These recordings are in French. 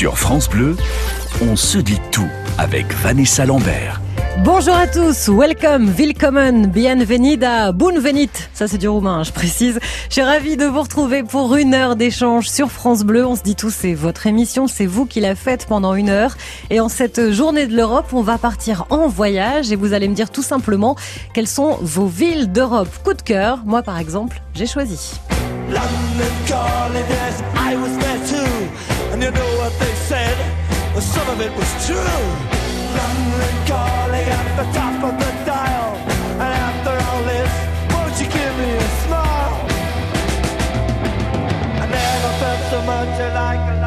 Sur France Bleu, on se dit tout avec Vanessa Lambert. Bonjour à tous, welcome, willkommen, bienvenida, bunvenit. Ça c'est du roumain, je précise. Je suis ravie de vous retrouver pour une heure d'échange sur France Bleu. On se dit tout, c'est votre émission, c'est vous qui la faites pendant une heure. Et en cette journée de l'Europe, on va partir en voyage et vous allez me dire tout simplement quelles sont vos villes d'Europe. Coup de cœur, moi par exemple, j'ai choisi. London And you know what they said? Well, some of it was true. London calling at the top of the dial. And after all this, won't you give me a smile? I never felt so much like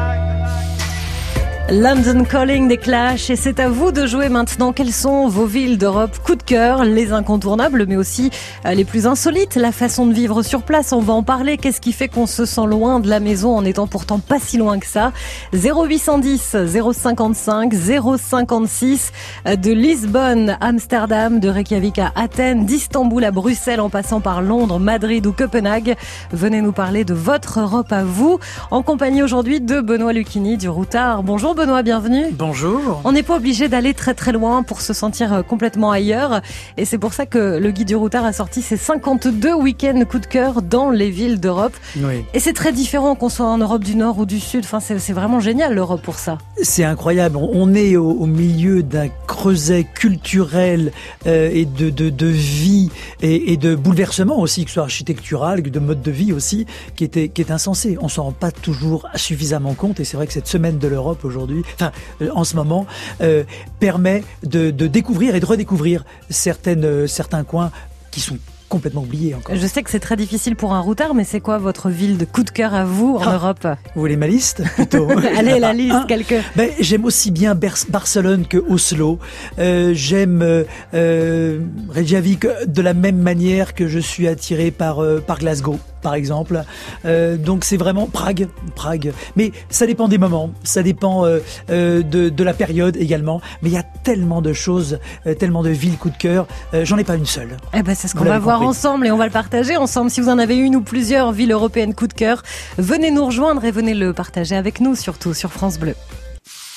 London Calling des Clash et c'est à vous de jouer maintenant. Quelles sont vos villes d'Europe coup de cœur, les incontournables mais aussi euh, les plus insolites, la façon de vivre sur place, on va en parler. Qu'est-ce qui fait qu'on se sent loin de la maison en étant pourtant pas si loin que ça? 0810 055 056 de Lisbonne, Amsterdam, de Reykjavik à Athènes, d'Istanbul à Bruxelles en passant par Londres, Madrid ou Copenhague. Venez nous parler de votre Europe à vous en compagnie aujourd'hui de Benoît Lucchini du Routard. Bonjour Benoît, bienvenue. Bonjour. On n'est pas obligé d'aller très très loin pour se sentir euh, complètement ailleurs. Et c'est pour ça que le guide du routard a sorti ses 52 week-ends coup de cœur dans les villes d'Europe. Oui. Et c'est très différent qu'on soit en Europe du Nord ou du Sud. Enfin, c'est vraiment génial l'Europe pour ça. C'est incroyable. On est au, milieu d'un creuset culturel euh, et de, de, de vie et, et, de bouleversement aussi, que ce soit architectural, de mode de vie aussi, qui, était, qui est insensé. On s'en rend pas toujours suffisamment compte. Et c'est vrai que cette semaine de l'Europe aujourd'hui, enfin euh, en ce moment, euh, permet de, découvrir et de redécouvrir certaines, euh, certains coins qui sont complètement oubliés encore. Je sais que c'est très difficile pour un routard, mais c'est quoi votre ville de coup de cœur à vous en ah, Europe Vous voulez ma liste plutôt Allez, la liste, hein quelques. Ben, j'aime aussi bien Barcelone que Oslo. j'aime Reykjavik de la même manière que je suis attiré par, par Glasgow par exemple. Euh, donc c'est vraiment Prague, Prague. Mais ça dépend des moments, ça dépend euh, euh, de, la période également. Mais il y a tellement de choses, tellement de villes coup de cœur. J'en ai pas une seule. Eh ben c'est ce qu'on va voir ensemble et on va le partager ensemble. Si vous en avez une ou plusieurs villes européennes coup de cœur, venez nous rejoindre et venez le partager avec nous, surtout sur France Bleu.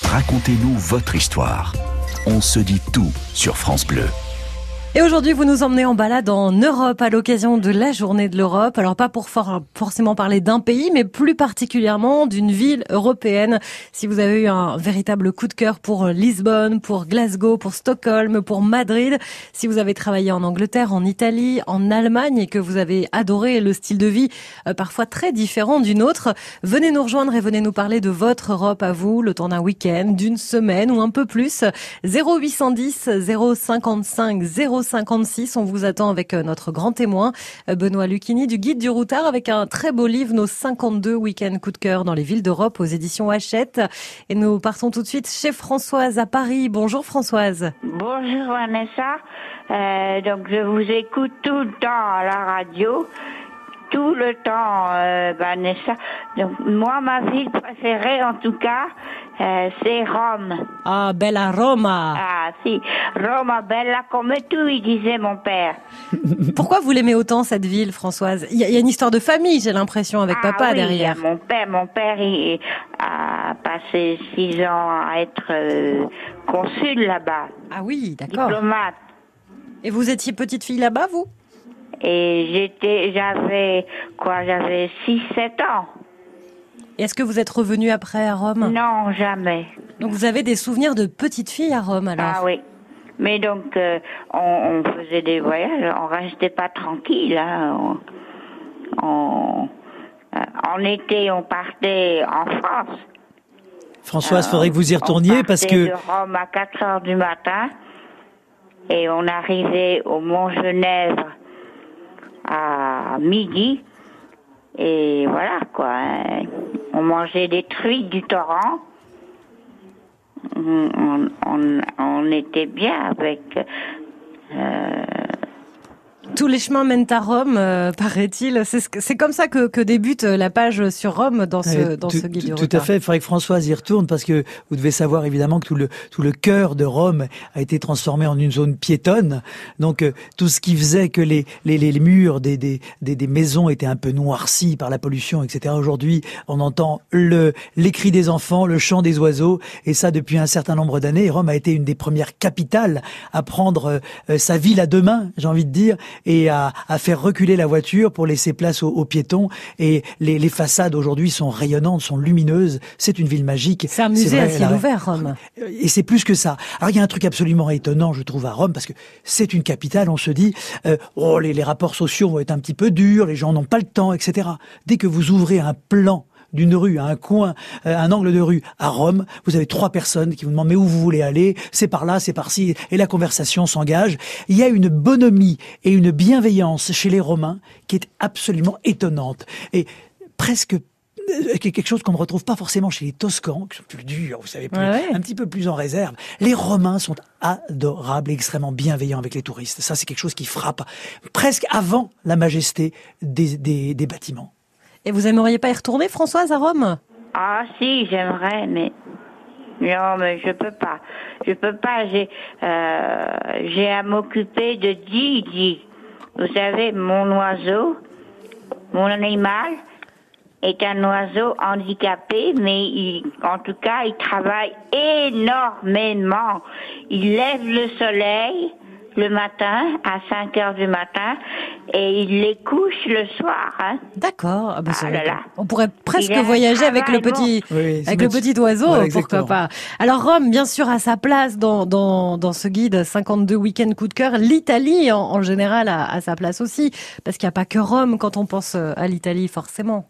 Racontez-nous votre histoire. On se dit tout sur France Bleu. Et aujourd'hui, vous nous emmenez en balade en Europe à l'occasion de la journée de l'Europe. Alors pas pour forcément parler d'un pays, mais plus particulièrement d'une ville européenne. Si vous avez eu un véritable coup de cœur pour Lisbonne, pour Glasgow, pour Stockholm, pour Madrid, si vous avez travaillé en Angleterre, en Italie, en Allemagne et que vous avez adoré le style de vie euh, parfois très différent d'une autre, venez nous rejoindre et venez nous parler de votre Europe à vous, le temps d'un week-end, d'une semaine ou un peu plus. 0810 055 0 56. On vous attend avec euh, notre grand témoin, euh, Benoît Lucchini, du Guide du Routard, avec un très beau livre, Nos 52 week-ends coup de cœur dans les villes d'Europe aux éditions Hachette. Et nous partons tout de suite chez Françoise à Paris. Bonjour Françoise. Bonjour Vanessa. Euh, donc je vous écoute tout le temps à la radio tout le temps, euh, Vanessa. Donc, moi, ma ville préférée, en tout cas, euh, c'est Rome. Ah, bella Roma. Ah, si. Roma, bella comme tout, il disait mon père. Pourquoi vous l'aimez autant, cette ville, Françoise? Il y, a une histoire de famille, j'ai l'impression, avec ah papa derrière. Mon père, mon père, il a passé six ans à être euh, consul là-bas. Ah oui, d'accord. Diplomate. Et vous étiez petite fille là-bas, vous? Et j'étais, j'avais, quoi, j'avais 6-7 ans. Est-ce que vous êtes revenu après à Rome? Non, jamais. Donc vous avez des souvenirs de petite fille à Rome alors? Ah oui. Mais donc, euh, on, faisait des voyages, on restait pas tranquille. Hein. On, euh, en été, on partait en France. Françoise, il faudrait que vous y retourniez parce que... de Rome à 4 heures du matin et on arrivait au Mont-Genèvre à midi. Et voilà, quoi. Hein. On mangeait des truites du torrent. On, on, on était bien avec euh, Tous les chemins mènent à Rome, euh, paraît-il. C'est comme ça que, que, débute la page sur Rome dans ce, dans tout, ce guide tout, tout à fait. Il faudrait que Françoise y retourne parce que vous devez savoir évidemment que tout le, tout le cœur de Rome a été transformé en une zone piétonne. Donc euh, tout ce qui faisait que les, les, les murs des, des, des, des, maisons étaient un peu noircis par la pollution, etc. Aujourd'hui, on entend le, les cris des enfants, le chant des oiseaux, et ça depuis un certain nombre d'années. Rome a été une des premières capitales à prendre euh, sa ville à deux mains, j'ai envie de dire, et à, à, faire reculer la voiture pour laisser place aux, aux piétons. Et les, les façades aujourd'hui sont rayonnantes, sont lumineuses. C'est une ville magique. C'est un musée à ciel ouvert, Rome. Et c'est plus que ça. Alors il y a un truc absolument étonnant, je trouve, à Rome, parce que c'est une capitale. On se dit, euh, oh, les, les rapports sociaux vont être un petit peu durs, les gens n'ont pas le temps, etc. Dès que vous ouvrez un plan d'une rue à un coin, euh, un angle de rue à Rome, vous avez trois personnes qui vous demandent mais où vous voulez aller, c'est par là, c'est par-ci, et la conversation s'engage. Il y a une bonhomie et une bienveillance chez les Romains qui est absolument étonnante et presque euh, quelque chose qu'on ne retrouve pas forcément chez les Toscans, qui sont plus durs, vous savez, plus, Ouais, ouais. un petit peu plus en réserve. Les Romains sont adorables et extrêmement bienveillants avec les touristes. Ça, c'est quelque chose qui frappe presque avant la majesté des, des, des bâtiments. Et vous aimeriez pas y retourner, Françoise, à Rome? Ah si, j'aimerais, mais non, mais je peux pas. Je peux pas. J'ai euh, j'ai à m'occuper de Didi. Vous savez, mon oiseau, mon animal est un oiseau handicapé, mais il, en tout cas, il travaille énormément. Il lève le soleil le matin à 5 heures du matin et il les couche le soir. Hein. D'accord. Ah bah, Ah c'est- là là. On pourrait presque voyager avec le petit, Oui, avec le petit oiseau, pourquoi pas. Alors Rome, bien sûr, a sa place dans, dans, dans ce guide 52 week-ends coup de cœur. L'Italie, en, en général, a, a sa place aussi, parce qu'il n'y a pas que Rome quand on pense euh, à l'Italie, forcément.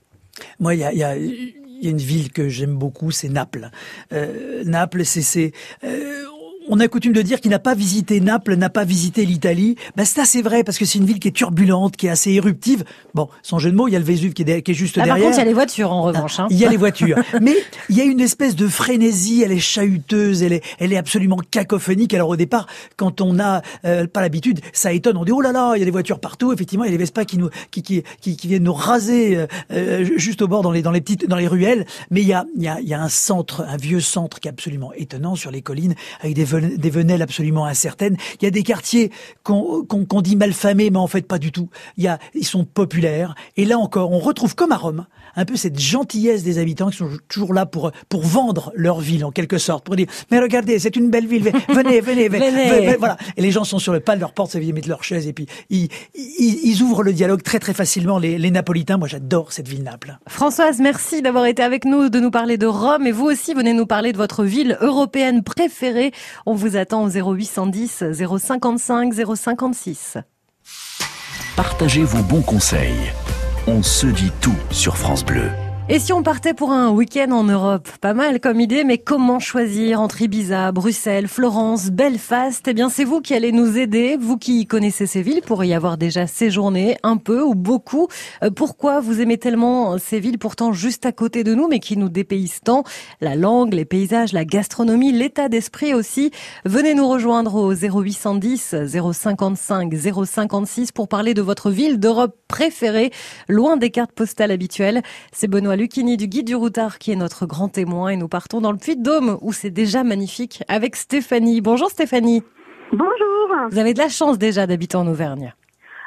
Moi, il y a, il y, a, il y a une ville que j'aime beaucoup, c'est Naples. Euh, Naples, c'est... c'est euh, on a coutume de dire qu'il n'a pas visité Naples, n'a pas visité l'Italie. Ben, c'est assez vrai parce que c'est une ville qui est turbulente, qui est assez éruptive. Bon, sans jeu de mots, il y a le Vésuve qui est, de- qui est juste Ah, par derrière. contre, il y a les voitures, en revanche. Hein. Il y a les voitures. Mais il y a une espèce de frénésie, elle est chahuteuse, elle est, elle est absolument cacophonique. Alors au départ, quand on n'a euh, pas l'habitude, ça étonne. On dit, oh là là, il y a des voitures partout. Effectivement, il y a des Vespa qui nous, qui, qui, qui, qui viennent nous raser euh, euh, juste au bord dans les, dans les petites, dans les ruelles. Mais il y a, il y a, il y a un centre, un vieux centre qui est absolument étonnant sur les collines, avec des, des venelles absolument incertaines. Il y a des quartiers qu'on qu'on qu'on dit malfamés, mais en fait pas du tout. Il y a, ils sont populaires. Et là encore, on retrouve comme à Rome, un peu cette gentillesse des habitants qui sont toujours là pour pour vendre leur ville en quelque sorte, pour dire mais regardez, c'est une belle ville, venez, venez, venez, Venez. venez, voilà. Et les gens sont sur le pas de leur porte, ça vient mettre leur chaise et puis ils, ils, ils ouvrent le dialogue très très facilement. Les, les Napolitains, moi j'adore cette ville Naples. Françoise, merci d'avoir été avec nous, de nous parler de Rome. Et vous aussi, venez nous parler de votre ville européenne préférée. On vous attend au 0810 055 056. Partagez vos bons conseils. On se dit tout sur France Bleu. Et si on partait pour un week-end en Europe? Pas mal comme idée, mais comment choisir entre Ibiza, Bruxelles, Florence, Belfast? Eh bien, c'est vous qui allez nous aider, vous qui connaissez ces villes pour y avoir déjà séjourné un peu ou beaucoup. Euh, pourquoi vous aimez tellement ces villes pourtant juste à côté de nous, mais qui nous dépaysent tant? La langue, les paysages, la gastronomie, l'état d'esprit aussi. Venez nous rejoindre au 0810 055 056 pour parler de votre ville d'Europe préférée, loin des cartes postales habituelles. C'est Benoît Lucchini du Guide du Routard qui est notre grand témoin et nous partons dans le Puy-de-Dôme où c'est déjà magnifique avec Stéphanie. Bonjour Stéphanie. Bonjour. Vous avez de la chance déjà d'habiter en Auvergne.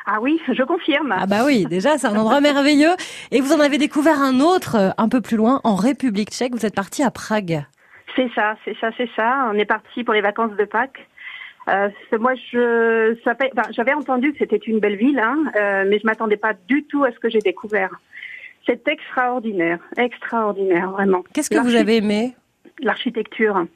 Ah oui, je confirme. Ah bah oui, déjà c'est un endroit merveilleux. Et vous en avez découvert un autre euh, un peu plus loin en République tchèque. Vous êtes parti à Prague. C'est ça, c'est ça, c'est ça. On est parti pour les vacances de Pâques. Euh, moi, je, j'avais entendu que c'était une belle ville, hein, euh, mais je m'attendais pas du tout à ce que j'ai découvert. C'est extraordinaire, extraordinaire, vraiment. Qu'est-ce que vous avez aimé? L'architecture.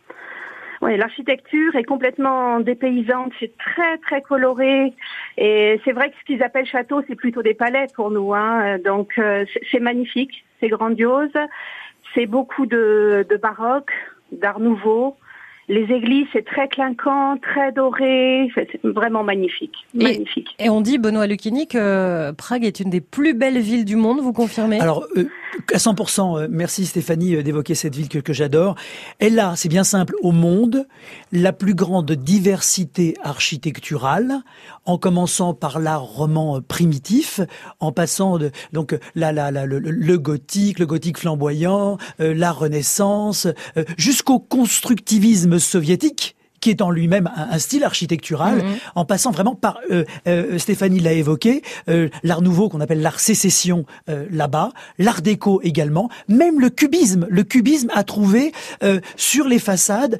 Oui, l'architecture est complètement dépaysante, c'est très très coloré et c'est vrai que ce qu'ils appellent château, c'est plutôt des palais pour nous. Hein. Donc euh, c'est- c'est magnifique, c'est grandiose, c'est beaucoup de, de baroque, d'art nouveau. Les églises, c'est très clinquant, très doré, c'est vraiment magnifique, Et- magnifique. Et on dit, Benoît Lucchini, que Prague est une des plus belles villes du monde, vous confirmez? Alors, euh, à 100%, euh, merci Stéphanie euh, d'évoquer cette ville que, j'adore. Elle a, c'est bien simple, au monde, la plus grande diversité architecturale, en commençant par l'art roman euh, primitif, en passant de donc la, la le, le, gothique, le gothique flamboyant, la Renaissance, jusqu'au constructivisme soviétique qui est en lui-même un, style architectural, mhm. en passant vraiment par, euh, euh, Stéphanie l'a évoqué, euh, l'art nouveau qu'on appelle l'art sécession là-bas, l'art déco également, même le cubisme. Le cubisme a trouvé sur les façades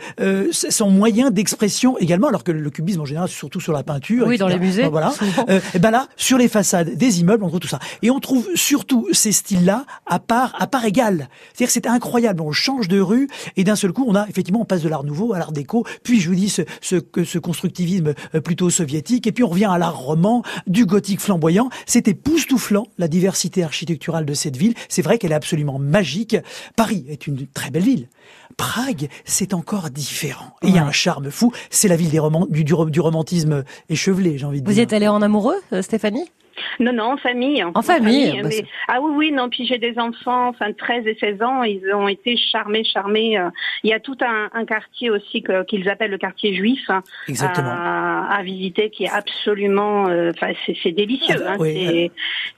son moyen d'expression également, alors que le cubisme en général, surtout sur la peinture. Oui, dans les musées. Voilà. et ben là, sur les façades des immeubles, on trouve tout ça. Et on trouve surtout ces styles-là à part, à part égale. C'est-à-dire c'est incroyable. On change de rue et d'un seul coup, on a effectivement, on passe de l'art nouveau à l'art déco, puis je dit ce, ce, ce constructivisme euh, plutôt soviétique, et puis on revient à l'art roman, du gothique flamboyant. C'est époustouflant la diversité architecturale de cette ville. C'est vrai qu'elle est absolument magique. Paris est une très belle ville. Prague, c'est encore différent. il y a un charme fou. C'est la ville des du, du, du romantisme échevelé, j'ai envie de dire. Vous y êtes allé en amoureux, euh, Stéphanie? Non, non, en famille. En, famille. Bah, ah oui, oui, non. Puis j'ai des enfants, enfin 13 et 16 ans, ils ont été charmés, charmés. Euh. Il y a tout un, un quartier aussi qu'ils appellent le quartier juif hein, À, à, visiter, qui est absolument, euh, enfin c'est délicieux. Ah, hein,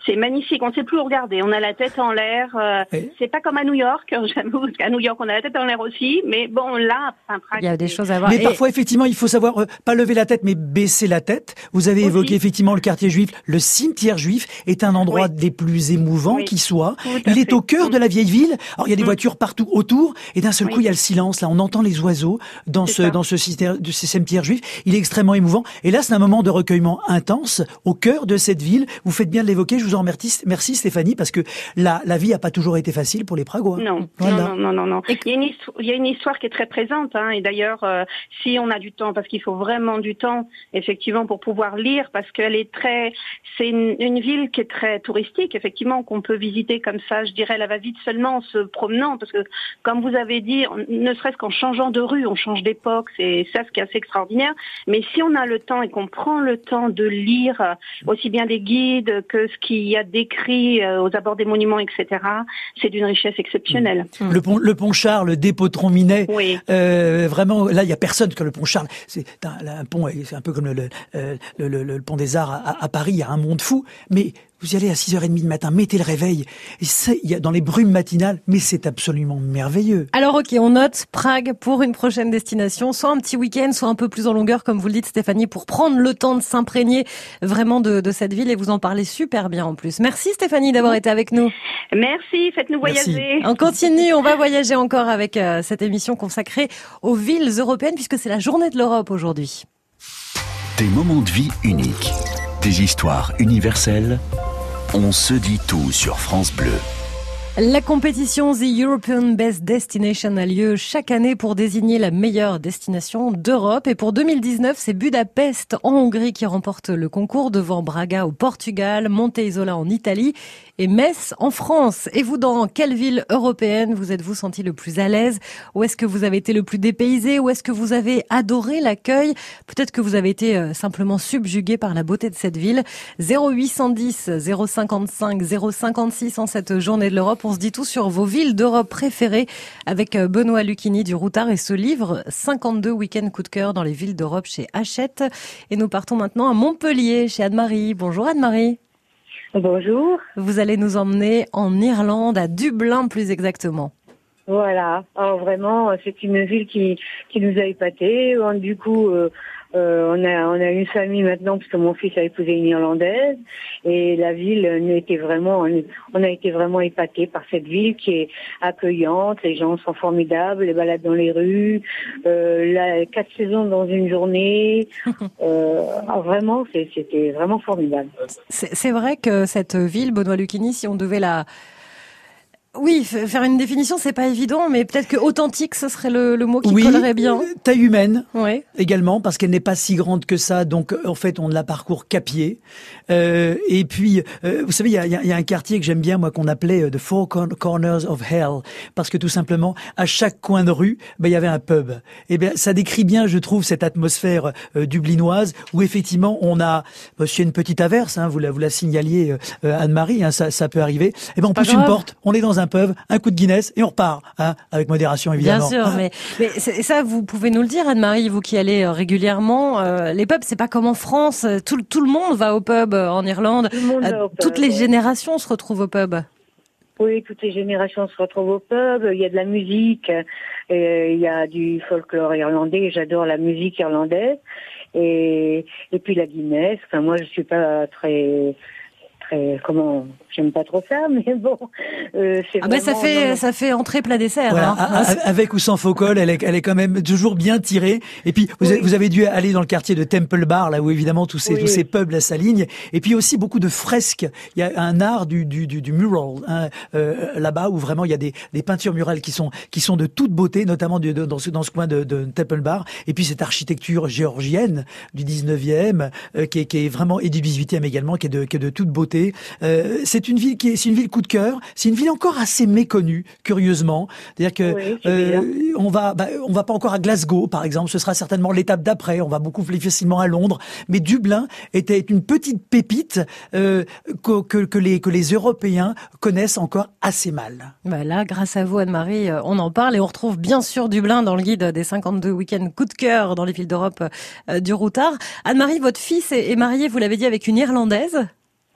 c'est magnifique. On ne sait plus où regarder. On a la tête en l'air. Euh, c'est pas comme à New York. J'avoue qu'à New York on a la tête en l'air aussi, mais bon là, il y a des choses à voir. Mais parfois effectivement, il faut savoir pas lever la tête, mais baisser la tête. Vous avez évoqué effectivement le quartier juif, le cimetière juif est un endroit des plus émouvants qui soit. Il est au cœur de la vieille ville. Alors il y a des mm. voitures partout autour et d'un seul coup il y a le silence. Là on entend les oiseaux dans ce dans ce de cimetière juif. Il est extrêmement émouvant. Et là c'est un moment de recueillement intense au cœur de cette ville. Vous faites bien de l'évoquer. Je vous en remercie, merci Stéphanie parce que la la vie a pas toujours été facile pour les Pragois. Non, non, non, non, non, Il y a une histoire, il y a une histoire qui est très présente. Hein, et d'ailleurs, euh, si on a du temps, parce qu'il faut vraiment du temps, effectivement, pour pouvoir lire, parce qu'elle est très, c'est une, une ville qui est très touristique, effectivement, qu'on peut visiter comme ça, je dirais, la va-vite seulement en se promenant, parce que, comme vous avez dit, ne serait-ce qu'en changeant de rue, on change d'époque, c'est ça ce qui est assez extraordinaire. Mais si on a le temps et qu'on prend le temps de lire aussi bien des guides que ce qu'il y a décrit euh, aux abords des monuments, etc., c'est d'une richesse exceptionnelle. Mmh. Le pont, le pont Charles, le dépôt Minet, oui. euh, vraiment, là, il y a personne que le pont Charles. C'est un, pont, c'est un peu comme le, le, le, le, pont des Arts à, à Paris, il y a un monde fou. Mais vous y allez à 6h30 du matin, mettez le réveil. Et il y a dans les brumes matinales, mais c'est absolument merveilleux. Alors ok, on note Prague pour une prochaine destination, soit un petit week-end, soit un peu plus en longueur, comme vous le dites Stéphanie, pour prendre le temps de s'imprégner vraiment de, de, cette ville et vous en parlez super bien en plus. Merci Stéphanie d'avoir été avec nous. Merci, faites-nous voyager. On continue, on va voyager encore avec euh, cette émission consacrée aux villes européennes puisque c'est la journée de l'Europe aujourd'hui. Des moments de vie uniques, des histoires universelles on se dit tout sur France Bleu. La compétition The European Best Destination a lieu chaque année pour désigner la meilleure destination d'Europe. Et pour 2019, c'est Budapest en Hongrie qui remporte le concours devant Braga au Portugal, Monte-Isola en Italie et Metz en France. Et vous, dans quelle ville européenne vous êtes-vous senti le plus à l'aise? Où est-ce que vous avez été le plus dépaysé? Où est-ce que vous avez adoré l'accueil? Peut-être que vous avez été euh, simplement subjugué par la beauté de cette ville. 0810 055 056 en cette journée de l'Europe on se dit tout sur vos villes d'Europe préférées avec euh, Benoît Lucchini du Routard et ce livre 52 week-ends coup de cœur dans les villes d'Europe chez Hachette. Et nous partons maintenant à Montpellier chez Anne-Marie. Bonjour Anne-Marie. Bonjour. Vous allez nous emmener en Irlande, à Dublin plus exactement. Voilà. Alors vraiment, c'est une ville qui, qui nous a épatés. Du coup, euh, euh, on a on a une famille maintenant parce que mon fils a épousé une Irlandaise et la ville était vraiment on a été vraiment épatés par cette ville qui est accueillante, les gens sont formidables, les balades dans les rues, euh, la, quatre saisons dans une journée, euh, ah, vraiment c'était vraiment formidable. C'est vrai que cette ville, Benoît Lucchini, si on devait la oui, faire une définition, c'est pas évident, mais peut-être que authentique, ce serait le, mot qui collerait bien. Taille humaine, oui. également, parce qu'elle n'est pas si grande que ça, donc en fait, on ne la parcourt qu'à pied. Euh, et puis, euh, vous savez, il y a, y a, un quartier que j'aime bien, moi, qu'on appelait euh, The Four Corners of Hell, parce que tout simplement, à chaque coin de rue, ben, il y avait un pub. Et eh bien, ça décrit bien, je trouve, cette atmosphère euh, dublinoise, où effectivement, on a, a une petite averse, hein, vous la, vous la signaliez, Anne-Marie, hein, ça, ça peut arriver. Et eh ben, on pousse une porte, on est dans un certains peuvent, un coup de Guinness et on repart, hein, avec modération évidemment. Bien sûr, mais, mais ça, vous pouvez nous le dire, Anne-Marie, vous qui allez euh, régulièrement. Euh, les pubs, c'est pas comme en France. Tout, tout le monde va au pub euh, en Irlande. Toutes les générations se retrouvent au pub. Oui, toutes les générations se retrouvent au pub. Il y a de la musique, il y a du folklore irlandais. J'adore la musique irlandaise. Et, et puis la Guinness. Enfin, moi, je suis pas très très comment j'aime pas trop ça mais bon euh, c'est ah ben ça fait ça fait entrer plat dessert hein. avec ou sans faux col elle est elle est quand même toujours bien tirée. Et puis vous, avez, vous avez dû aller dans le quartier de Temple Bar là où évidemment tous ces tous ces pubs s'alignent et puis aussi beaucoup de fresques. Il y a un art du du du, du mural hein, euh, là-bas où vraiment il y a des des peintures murales qui sont qui sont de toute beauté notamment de, dans ce dans ce coin de, de Temple Bar. Et puis cette architecture géorgienne du 19e euh, qui est qui est vraiment et du 18e également qui est de qui est de toute beauté euh, c'est une ville qui est, c'est une ville coup de cœur. C'est une ville encore assez méconnue, curieusement. C'est-à-dire que euh, on va, bah, on va pas encore à Glasgow, par exemple. Ce sera certainement l'étape d'après. On va beaucoup plus facilement à Londres. Mais Dublin était une petite pépite euh, que, que, que, les que les Européens connaissent encore assez mal. Voilà, grâce à vous, Anne-Marie, on en parle et on retrouve bien sûr Dublin dans le guide des 52 week-ends coup de cœur dans les villes d'Europe du Routard. Anne-Marie, votre fils est marié, vous l'avez dit, avec une Irlandaise.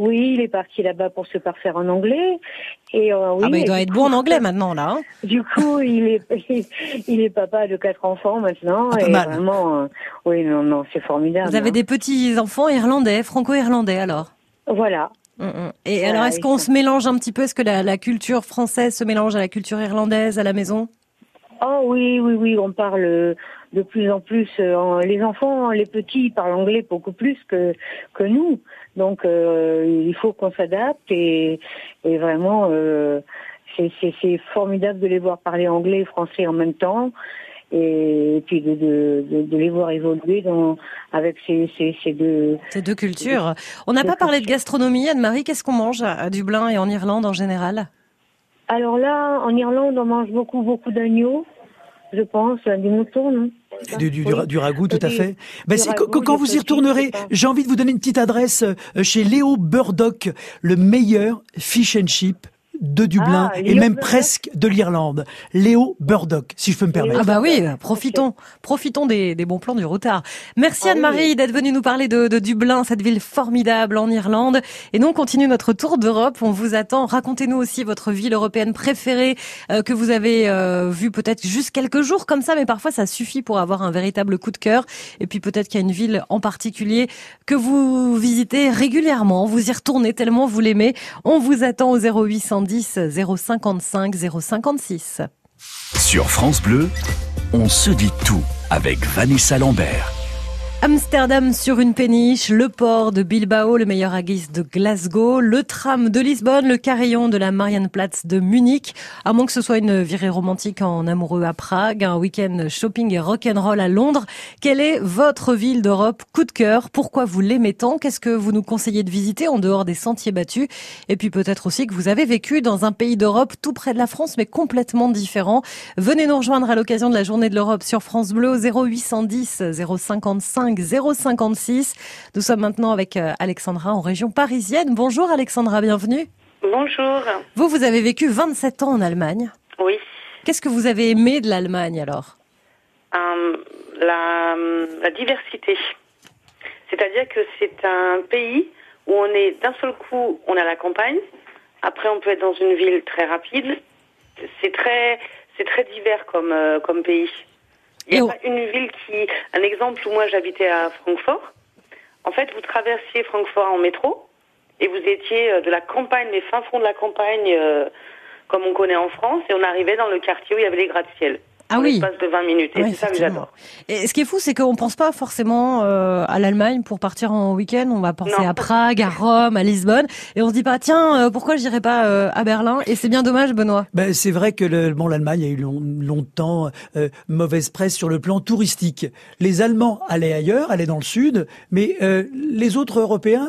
Oui, il est parti là-bas pour se parfaire en anglais. Et euh, oui, ah, mais il doit être bon en anglais maintenant là. Hein. du coup, il est il est papa de quatre enfants maintenant ah, et vraiment, euh, oui, non, non, c'est formidable. Vous avez hein. des petits enfants irlandais, franco-irlandais alors? Voilà. Mm, mm. Et alors, est-ce qu'on se mélange un petit peu? Est-ce que la, la culture française se mélange à la culture irlandaise à la maison? Oh oui, oui, oui, on parle de plus en plus. Euh, les enfants, les petits parlent anglais beaucoup plus que que nous. Donc euh, il faut qu'on s'adapte et, et vraiment euh, c'est formidable de les voir parler anglais et français en même temps et puis de, de, de, les voir évoluer dans, avec ces, ces, ces deux ces deux cultures. On n'a pas parlé de gastronomie, Anne-Marie. Qu'est-ce qu'on mange à Dublin et en Irlande en général? Alors là, en Irlande, on mange beaucoup beaucoup d'agneaux, je pense, du mouton, non du, du, du, ragoût, tout à fait. Ben, quand vous y retournerez, j'ai envie de vous donner une petite adresse euh, chez Léo Burdock, le meilleur fish and chip de Dublin ah, et même presque de l'Irlande. Léo Burdock, si je peux me permettre. Ah bah oui, profitons, profitons des, des bons plans du retard. Merci ah Anne-Marie d'être venue nous parler de, de, Dublin, cette ville formidable en Irlande. Et nous, on continue notre tour d'Europe. On vous attend. Racontez-nous aussi votre ville européenne préférée euh, que vous avez euh, vue peut-être juste quelques jours comme ça, mais parfois ça suffit pour avoir un véritable coup de cœur. Et puis peut-être qu'il y a une ville en particulier que vous visitez régulièrement. Vous y retournez tellement vous l'aimez. On vous attend au 0810 055 056. Sur France Bleu, on se dit tout avec Vanessa Lambert. Amsterdam sur une péniche, le port de Bilbao, le meilleur aguis de Glasgow, le tram de Lisbonne, le carillon de la Marianplatz de Munich. À moins que ce soit une virée romantique en amoureux à Prague, un week-end shopping et rock'n'roll à Londres. Quelle est votre ville d'Europe coup de cœur? Pourquoi vous l'aimez tant? Qu'est-ce que vous nous conseillez de visiter en dehors des sentiers battus? Et puis peut-être aussi que vous avez vécu dans un pays d'Europe tout près de la France mais complètement différent. Venez nous rejoindre à l'occasion de la journée de l'Europe sur France Bleu 0810 055 056. Nous sommes maintenant avec euh, Alexandra en région parisienne. Bonjour Alexandra, bienvenue. Bonjour. Vous, vous avez vécu 27 ans en Allemagne. Oui. Qu'est-ce que vous avez aimé de l'Allemagne alors? Euh, la, la, diversité. C'est-à-dire que c'est un pays où on est d'un seul coup, on est à la campagne. Après, on peut être dans une ville très rapide. C'est très, c'est très divers comme, euh, comme pays. Il y a pas une ville qui. Un exemple où moi j'habitais à Francfort. En fait, vous traversiez Francfort en métro et vous étiez euh, de la campagne, les fins fonds de la campagne, euh, comme on connaît en France, et on arrivait dans le quartier où il y avait les gratte-ciel ah oui. de 20 minutes. Et c'est ça que j'adore. Et ce qui est fou, c'est qu'on pense pas forcément euh, à l'Allemagne pour partir en week-end. On va penser à Prague, à Rome, à Lisbonne, et on se dit pas tiens euh, pourquoi je dirais pas euh, à Berlin? Et c'est bien dommage, Benoît. Ben c'est vrai que le, bon l'Allemagne a eu longtemps mauvaise presse sur le plan touristique. Les Allemands allaient ailleurs, allaient dans le sud, mais les autres Européens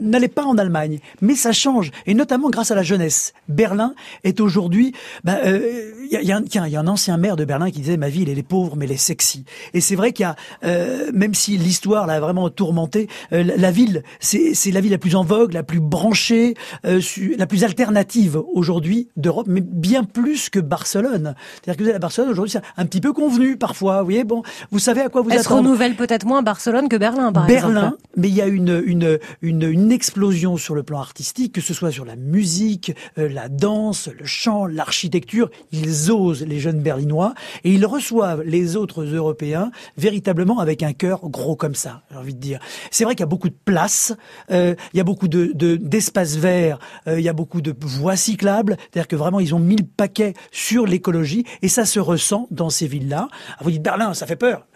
n'allaient pas en Allemagne. Mais ça change, et notamment grâce à la jeunesse. Berlin est aujourd'hui, ben, il y a, il y a un ancien maire de Berlin qui disait ma ville elle est pauvre mais elle est sexy. Et c'est vrai qu'il y a, euh, même si l'histoire l'a vraiment tourmenté, euh, la, ville c'est la ville la plus en vogue, la plus branchée, euh, la plus alternative aujourd'hui d'Europe, mais bien plus que Barcelone. C'est-à-dire que vous êtes à Barcelone aujourd'hui, c'est un petit peu convenu parfois. Vous voyez, bon, vous savez à quoi vous Elle se renouvelle peut-être moins Barcelone que Berlin, par exemple. Berlin, mais il y a une, une, une, une explosion sur le plan artistique, que ce soit sur la musique, la danse, le chant, l'architecture. Ils osent les jeunes berlinois et ils reçoivent les autres Européens véritablement avec un cœur gros comme ça, j'ai envie de dire. C'est vrai qu'il y a beaucoup de place, euh, il y a beaucoup de d'espaces verts, euh, il y a beaucoup de voies cyclables, c'est-à-dire que vraiment ils ont mis le paquet sur l'écologie et ça se ressent dans ces villes-là. Ah, vous dites Berlin, ça fait peur.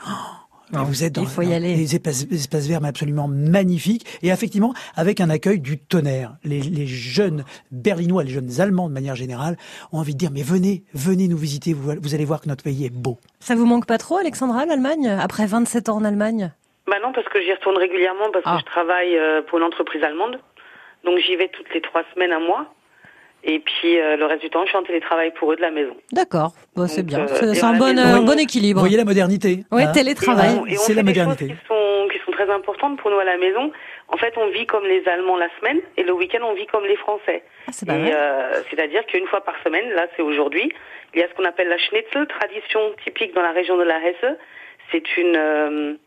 Ah, vous êtes dans, des espaces, verts absolument magnifiques et effectivement avec un accueil du tonnerre. Les, jeunes berlinois, les jeunes allemands de manière générale ont envie de dire mais venez, venez nous visiter, vous, vous allez voir que notre pays est beau. Ça vous manque pas trop Alexandra l'Allemagne après 27 ans en Allemagne? Bah non parce que j'y retourne régulièrement parce que ah. je travaille euh, pour une entreprise allemande. Donc j'y vais toutes les trois semaines, un mois. Et puis euh, le reste du temps, je suis en télétravail pour eux de la maison. D'accord, bon, c'est bien. Euh, c'est un bon, euh, bon équilibre. Vous voyez la modernité Oui, hein télétravail. C'est la modernité. Des choses qui sont, qui sont très importantes pour nous à la maison. En fait, on vit comme les Allemands la semaine et le week-end, on vit comme les Français. Ah, C'est-à-dire qu'une fois par semaine, là c'est aujourd'hui, il y a ce qu'on appelle la Schnitzel, tradition typique dans la région de la Hesse. C'est une...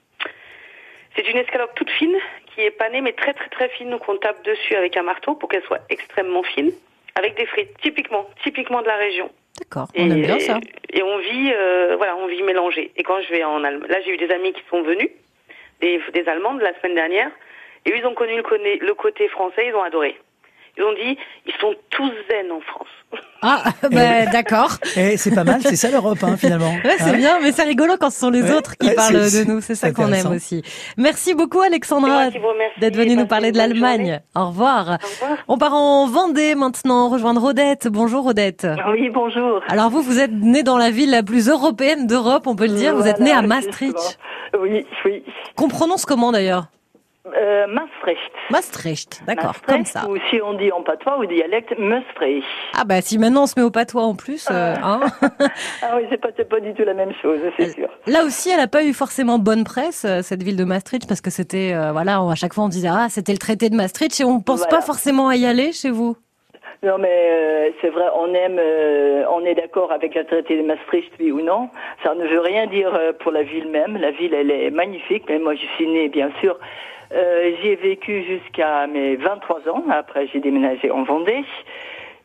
c'est une escalope toute fine qui est panée mais très très très fine, donc on tape dessus avec un marteau pour qu'elle soit extrêmement fine avec des frites, typiquement, typiquement de la région. D'accord, on aime bien ça. Et on vit, euh, voilà, on vit mélangé. Et quand je vais en Allemagne, là j'ai eu des amis qui sont venus, des, des Allemandes la semaine dernière, et eux ils ont connu le, le côté français, ils ont adoré. Ils ont dit, ils sont tous zen en France. Ah, bah, d'accord. Et eh, c'est pas mal, c'est ça l'Europe, hein, finalement. Ouais, c'est hein bien, mais c'est rigolo quand ce sont les autres qui parlent de nous. C'est ça qu'on aime aussi. Merci beaucoup, Alexandra, d'être venue nous parler de l'Allemagne. Au revoir. Au revoir. On part en Vendée maintenant, rejoindre Odette. Bonjour, Odette. Oui, bonjour. Alors vous, vous êtes née dans la ville la plus européenne d'Europe, on peut le dire. vous êtes née à Maastricht. Oui, oui. Qu'on prononce comment d'ailleurs? Euh, Maastricht. Maastricht, d'accord, comme ça. Ou si on dit en patois ou dialecte, Maastricht. Ah bah si maintenant on se met au patois en plus, euh, hein Ah oui, c'est pas, pas du tout la même chose, c'est sûr. Là aussi, elle a pas eu forcément bonne presse, euh, cette ville de Maastricht, parce que c'était, euh, voilà, à chaque fois on disait, ah, c'était le traité de Maastricht, et on pense pas forcément à y aller chez vous non, mais euh, c'est vrai, on aime, on est d'accord avec le traité de Maastricht, oui ou non. Ça ne veut rien dire pour la ville même. La ville, elle est magnifique, mais moi, je suis née, bien sûr, euh, j'y ai vécu jusqu'à mes 23 ans. Après, j'ai déménagé en Vendée.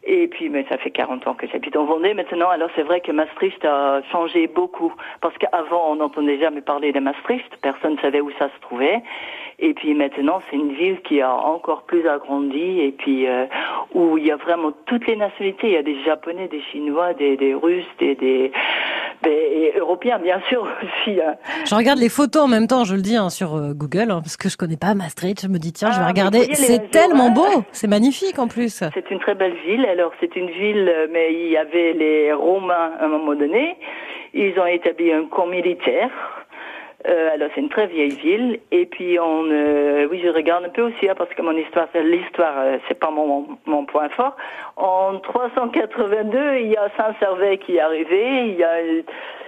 Et puis, mais ça fait 40 ans que j'habite en Vendée maintenant. Alors, c'est vrai que Maastricht a changé beaucoup. Parce qu'avant, on n'entendait jamais parler de Maastricht. Personne ne savait où ça se trouvait. Et puis maintenant, c'est une ville qui a encore plus agrandi et puis euh, où il y a vraiment toutes les nationalités. Il y a des Japonais, des Chinois, des, Russes, des, des, Européens, bien sûr aussi. Hein. Je regarde les photos en même temps, je le dis hein, sur euh, Google, hein, parce que je connais pas Maastricht. Je me dis tiens, je vais ah, regarder. C'est tellement beau, c'est magnifique en plus. C'est une très belle ville. Alors c'est une ville, mais il y avait les Romains à un moment donné. Ils ont établi un camp militaire euh, alors c'est une très vieille ville et puis on euh, oui je regarde un peu aussi hein, parce que mon histoire l'histoire euh, c'est pas mon, mon point fort. En 382 il y a Saint Servais qui est arrivé, il y a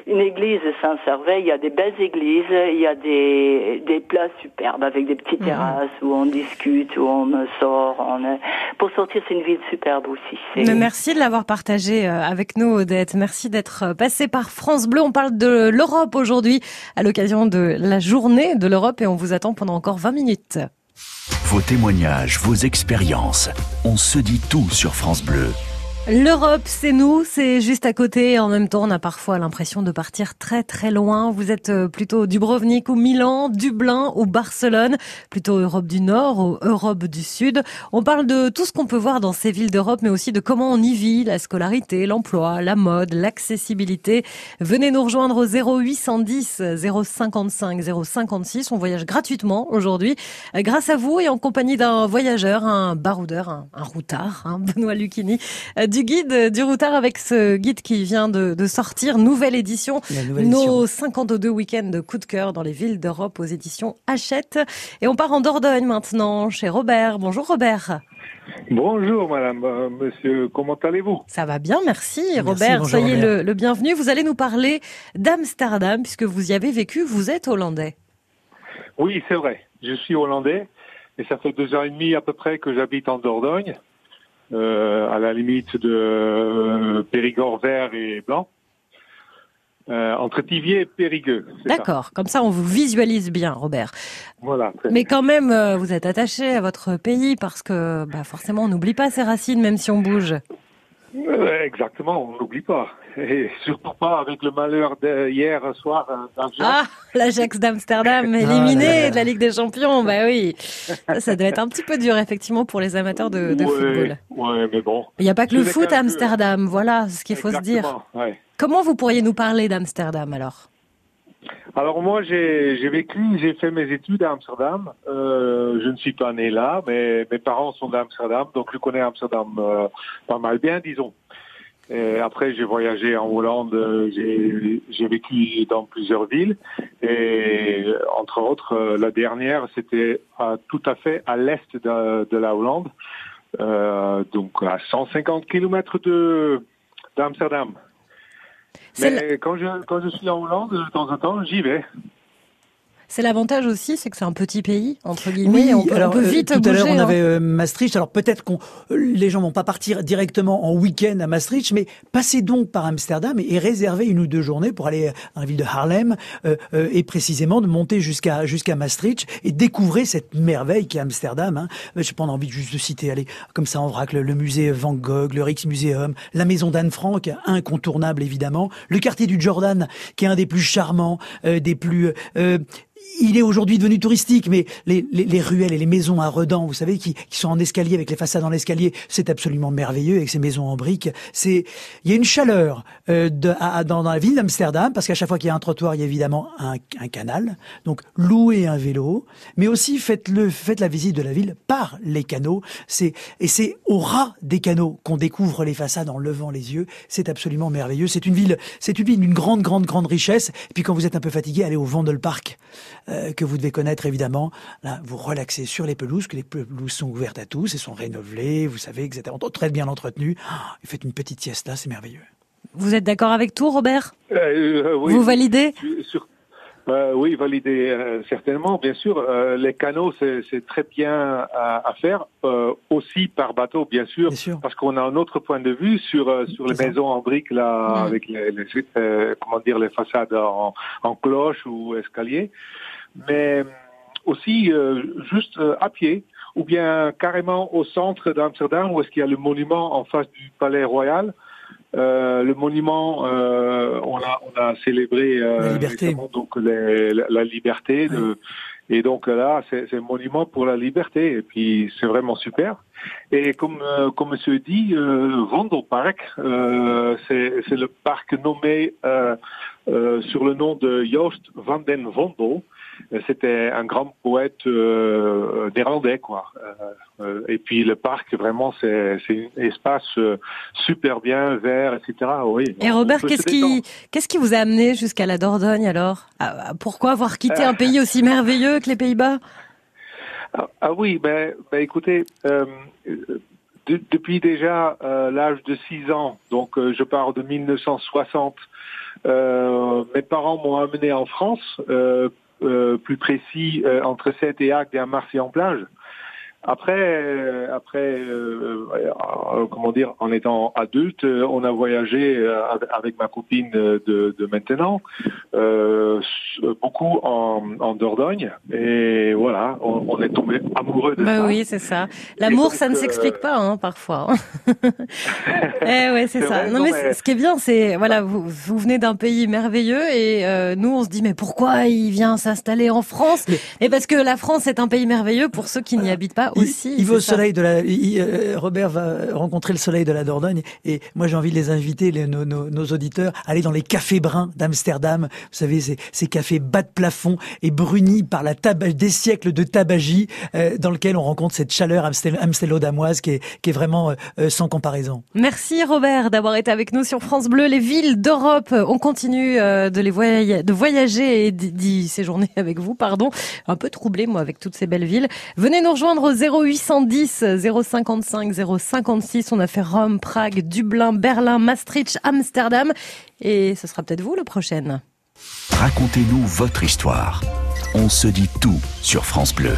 une église de Saint-Servais, il y a des belles églises, il y a des, des places superbes avec des petites mhm. terrasses où on discute, où on sort. On, pour sortir, c'est une ville superbe aussi. Mais merci de l'avoir partagé euh, avec nous, Odette. Merci d'être euh, passé par France Bleu. On parle de l'Europe aujourd'hui à l'occasion de la journée de l'Europe et on vous attend pendant encore 20 minutes. Vos témoignages, vos expériences, on se dit tout sur France Bleu. L'Europe, c'est nous, c'est juste à côté. En même temps, on a parfois l'impression de partir très très loin. Vous êtes euh, plutôt Dubrovnik ou Milan, Dublin ou Barcelone, plutôt Europe du Nord ou Europe du Sud. On parle de tout ce qu'on peut voir dans ces villes d'Europe, mais aussi de comment on y vit, la scolarité, l'emploi, la mode, l'accessibilité. Venez nous rejoindre au 0810 055 056. On voyage gratuitement aujourd'hui, euh, grâce à vous et en compagnie d'un voyageur, un baroudeur, un, routard, hein, Benoît Lucchini du guide du routard avec ce guide qui vient de, de sortir, nouvelle édition. nouvelle Nos édition. 52 week-ends de coup de cœur dans les villes d'Europe aux éditions Hachette. Et on part en Dordogne maintenant chez Robert. Bonjour Robert. Bonjour madame, Euh, monsieur, comment allez-vous? Ça va bien, merci, Merci, Robert. bonjour, Soyez Robert. le, le bienvenu. Vous allez nous parler d'Amsterdam puisque vous y avez vécu. Vous êtes hollandais. Oui, c'est vrai, je suis hollandais et ça fait deux ans et demi à peu près que j'habite en Dordogne, euh, à la limite de euh, Périgord vert et blanc, euh, entre Tivier et Périgueux. ça. D'accord. Comme ça, on vous visualise bien, Robert. Voilà. Mais quand même, euh, vous êtes attaché à votre pays parce que bah, forcément, on n'oublie pas ses racines même si on bouge. Euh, Exactement, on n'oublie pas. Et surtout pas avec le malheur d'hier soir euh. Ah, l'Ajax d'Amsterdam Ah éliminé de la Ligue des Champions. Bah oui, ça, ça doit être un petit peu dur effectivement pour les amateurs de, de ouais, football. ouais, mais bon. Il n'y a pas que le foot à. Amsterdam. Voilà ce qu'il faut se dire. Ouais. Comment vous pourriez nous parler d'Amsterdam alors? Alors moi, j'ai vécu, j'ai fait mes études à Amsterdam. Euh, je ne suis pas né là, mais mes parents sont d'Amsterdam, donc je connais Amsterdam euh, pas mal bien, disons. Et après, j'ai voyagé en Hollande, euh, j'ai vécu dans plusieurs villes, et euh, entre autres, euh, la dernière, c'était tout à fait à l'est de, la Hollande, euh, donc à 150 kilomètres de d'Amsterdam. Mais quand je quand je suis en Hollande, de temps en temps, j'y vais. C'est l'avantage aussi, c'est que c'est un petit pays entre guillemets. on peut, on alors peut euh, vite tout bouger. à l'heure on hein. avait euh, Maastricht. Alors peut-être qu'on euh, les gens vont pas partir directement en week-end à Maastricht, mais passez donc par Amsterdam et, et réservez une ou deux journées pour aller dans la ville de Haarlem euh, euh, et précisément de monter jusqu'à jusqu'à Maastricht et découvrez cette merveille qui est Amsterdam. Hein. Je n'ai pas envie de juste de citer, allez comme ça en vrac le, le musée Van Gogh, le Rijksmuseum, la maison d'Anne Frank, incontournable évidemment, le quartier du Jordan qui est un des plus charmants, euh, des plus euh, il est aujourd'hui devenu touristique, mais les, les, les ruelles et les maisons à Redan, vous savez, qui, qui sont en escalier avec les façades en escalier, c'est absolument merveilleux avec ces maisons en briques. C'est, il y a une chaleur euh, de, à- dans, la ville d'Amsterdam parce qu'à chaque fois qu'il y a un trottoir, il y a évidemment un, un canal. Donc louez un vélo, mais aussi faites-le, faites la visite de la ville par les canaux. C'est et c'est au ras des canaux qu'on découvre les façades en levant les yeux. C'est absolument merveilleux. C'est une ville, c'est une ville d'une grande, grande, grande richesse. Et puis quand vous êtes un peu fatigué, allez au Vondelpark euh, que vous devez connaître évidemment. Là, vous relaxez sur les pelouses, que les pelouses sont ouvertes à tous et sont rénovées, vous savez, etc. Très bien entretenues. Et faites une petite siesta, c'est merveilleux. Vous êtes d'accord avec tout, Robert? Euh, euh, oui, Vous validez? Sur- sur- euh, oui, validé euh, certainement, bien sûr. Euh, les canaux, c'est c'est très bien à, à faire, euh, aussi par bateau, bien sûr, Bien sûr. parce qu'on a un autre point de vue sur euh, sur les maisons en briques là, Mm. avec les, les euh, comment dire les façades en, en cloche ou escalier, mais aussi euh, juste euh, à pied ou bien carrément au centre d'Amsterdam où est-ce qu'il y a le monument en face du palais royal. Euh, le monument, euh, on a on a célébré euh, La liberté. donc les- la, la liberté de, et donc là c'est un monument pour la liberté et puis c'est vraiment super. Et comme euh, comme Monsieur dit, euh, Vondelpark, euh, c'est c'est le parc nommé euh, sur le nom de Joost van den Vondel. Euh, C'était un grand poète euh, néerlandais, quoi. Euh, et puis le parc, vraiment, c'est un espace super bien vert, etc. Oui. Et Robert, qu'est-ce qui, détendre. qu'est-ce qui vous a amené jusqu'à la Dordogne alors? Ah, ah, Pourquoi avoir quitté un pays aussi merveilleux que les Pays-Bas? Ah, ah oui, ben, ben écoutez, de- depuis déjà l'âge de 6 ans, donc je pars de 1960, euh, mes parents m'ont amené en France, euh, euh, plus précis euh, entre Saint et et à Marseille-en-Plage. Après, euh, après, euh, euh, comment dire, en étant adulte, euh, on a voyagé euh, avec- ma copine de, de maintenant, euh, beaucoup en, en Dordogne, et voilà, on, on est tombé amoureux de Bah ça. oui, c'est ça. L'amour, ça ne euh, s'explique pas, hein, parfois. eh ouais, c'est ça. vrai, non, mais, mais- ce qui est bien, c'est voilà, vous, vous venez d'un pays merveilleux et euh, nous, on se dit mais pourquoi il vient s'installer en France? Et parce que la France est un pays merveilleux pour ceux qui n'y habitent pas aussi. Il, va au soleil de la. Euh, Robert va rencontrer le soleil de la Dordogne et moi j'ai envie de les inviter, les, nos, nos, nos, auditeurs, à aller dans les cafés bruns d'Amsterdam. Vous savez, ces, ces, cafés bas de plafond et brunis par la des siècles de tabagie, euh, dans lequel on rencontre cette chaleur amstello-damoise qui est, qui est vraiment euh, sans comparaison. Merci Robert d'avoir été avec nous sur France Bleu, les villes d'Europe. On continue de les voyager, de voyager et d'y séjourner avec vous, pardon. Un peu troublé moi avec toutes ces belles villes. Venez nous rejoindre au 0810 055 056. On a fait Rome, Prague, Dublin, Berlin, Maastricht, Amsterdam. Et ce sera peut-être vous le prochain. Racontez-nous votre histoire. On se dit tout sur France Bleu.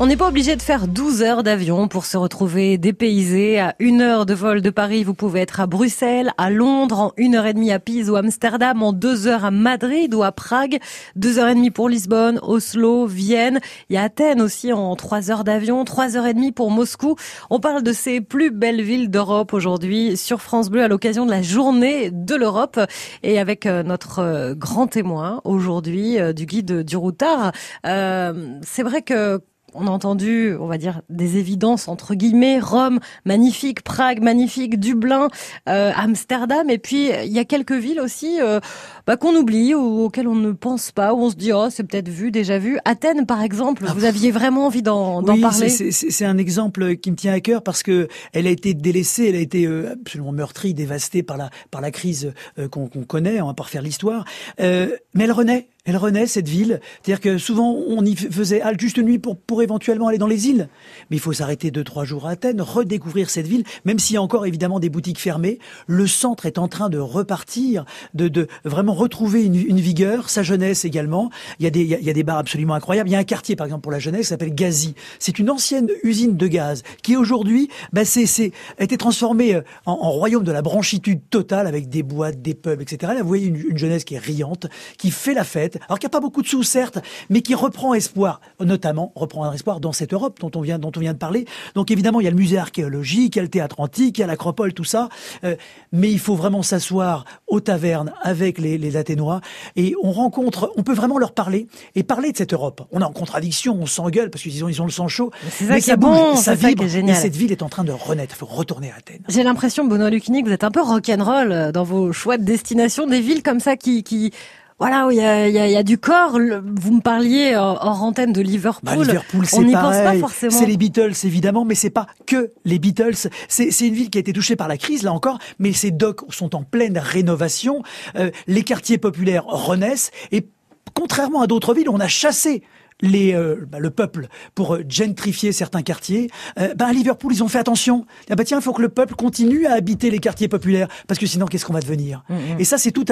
On n'est pas obligé de faire 12 heures d'avion pour se retrouver dépaysé. À une heure de vol de Paris, vous pouvez être à Bruxelles, à Londres, en une heure et demie à Pise ou Amsterdam, en deux heures à Madrid ou à Prague, deux heures et demie pour Lisbonne, Oslo, Vienne. Il y a Athènes aussi en trois heures d'avion, trois heures et demie pour Moscou. On parle de ces plus belles villes d'Europe aujourd'hui sur France Bleu à l'occasion de la journée de l'Europe et avec euh, notre euh, grand témoin aujourd'hui euh, du guide du routard. c'est vrai que on a entendu, on va dire, des évidences entre guillemets, Rome, magnifique, Prague, magnifique, Dublin, euh, Amsterdam, et puis il y a quelques villes aussi euh, bah, qu'on oublie ou auxquelles on ne pense pas, où on se dit oh c'est peut-être vu, déjà vu. Athènes par exemple, vous aviez vraiment envie d'en oui, parler. C'est un exemple qui me tient à cœur parce que elle a été délaissée, elle a été euh, absolument meurtrie, dévastée par la par la crise qu'on connaît, on va pas refaire l'histoire, mais elle renaît elle renaît, cette ville. C'est-à-dire que souvent, on y faisait halte juste nuit pour, pour éventuellement aller dans les îles. Mais il faut s'arrêter deux, trois jours à Athènes, redécouvrir cette ville, même s'il y a encore évidemment des boutiques fermées. Le centre est en train de repartir, de, de vraiment retrouver une, vigueur, sa jeunesse également. Il y, a des, bars absolument incroyables. Il y a un quartier, par exemple, pour la jeunesse, qui s'appelle Gazi. C'est une ancienne usine de gaz qui aujourd'hui bah, a été transformée euh, en, royaume de la branchitude totale avec des boîtes, des pubs, etc. Là, vous voyez une, une jeunesse qui est riante, qui fait la fête alors qu'il n'y a pas beaucoup de sous certes, mais qui reprend espoir, notamment reprend un espoir dans cette Europe dont on vient dont on vient de parler. Donc évidemment, il y a le musée archéologique, il y a le théâtre antique, il y a l'acropole, tout ça, euh, mais il faut vraiment s'asseoir aux tavernes avec les, les Athénois et on rencontre, on peut vraiment leur parler et parler de cette Europe. On est en contradiction, on s'engueule parce qu'ils ont ils ont le sang chaud, mais ça, bouge, bon, ça vibre ça et cette ville est en train de renaître. Il faut retourner à Athènes. J'ai l'impression, Benoît Lucini, que vous êtes un peu rock'n'roll euh, dans vos choix de destination, des villes comme ça qui qui voilà, il y a, y, a, y a, du corps. Vous me parliez hors antenne de Liverpool. Bah, Liverpool, on n'y pense pas forcément. C'est les Beatles, évidemment, mais c'est pas que les Beatles. C'est une ville qui a été touchée par la crise, là encore, mais ces docks sont en pleine rénovation. Euh, les quartiers populaires renaissent et contrairement à d'autres villes, on a chassé les, euh, bah, le peuple pour euh, gentrifier certains quartiers, euh, bah, à Liverpool, ils ont fait attention. Ah bah tiens, il faut que le peuple continue à habiter les quartiers populaires, parce que sinon, qu'est-ce qu'on va devenir mm, mm. Et ça, c'est tout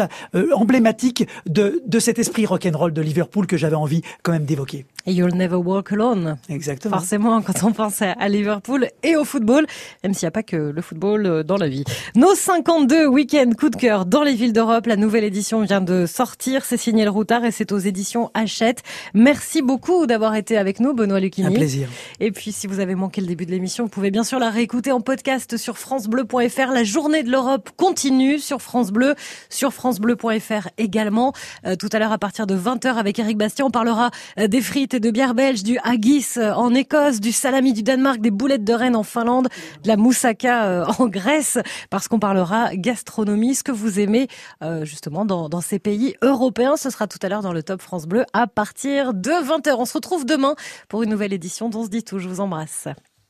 emblématique de, de cet esprit rock'n'roll de Liverpool que j'avais envie quand même d'évoquer. Et You'll Never Walk Alone. Exactement. Forcément, quand on pense à Liverpool et au football, même s'il n'y a pas que le football dans la vie. Nos 52 week-ends coup de cœur dans les villes d'Europe. La nouvelle édition vient de sortir. C'est signé le Routard et c'est aux éditions Hachette. Merci beaucoup beaucoup d'avoir été avec nous, Benoît Lucchini. Un plaisir. Et puis, si vous avez manqué le début de l'émission, vous pouvez bien sûr la réécouter en podcast sur francebleu.fr. La journée de l'Europe continue sur France Bleu, sur francebleu.fr également. Euh, tout à l'heure, à partir de 20h avec Eric Bastien, on parlera euh, des frites de bière belge, du haggis euh, en Écosse, du salami du Danemark, des boulettes de Rennes en Finlande, de la moussaka en Grèce, parce qu'on parlera gastronomie, ce que vous aimez justement dans, ces pays européens. Ce sera tout à l'heure dans le Top France Bleu à partir de 20h. On se retrouve demain pour une nouvelle édition d'On se dit tout. Je vous embrasse.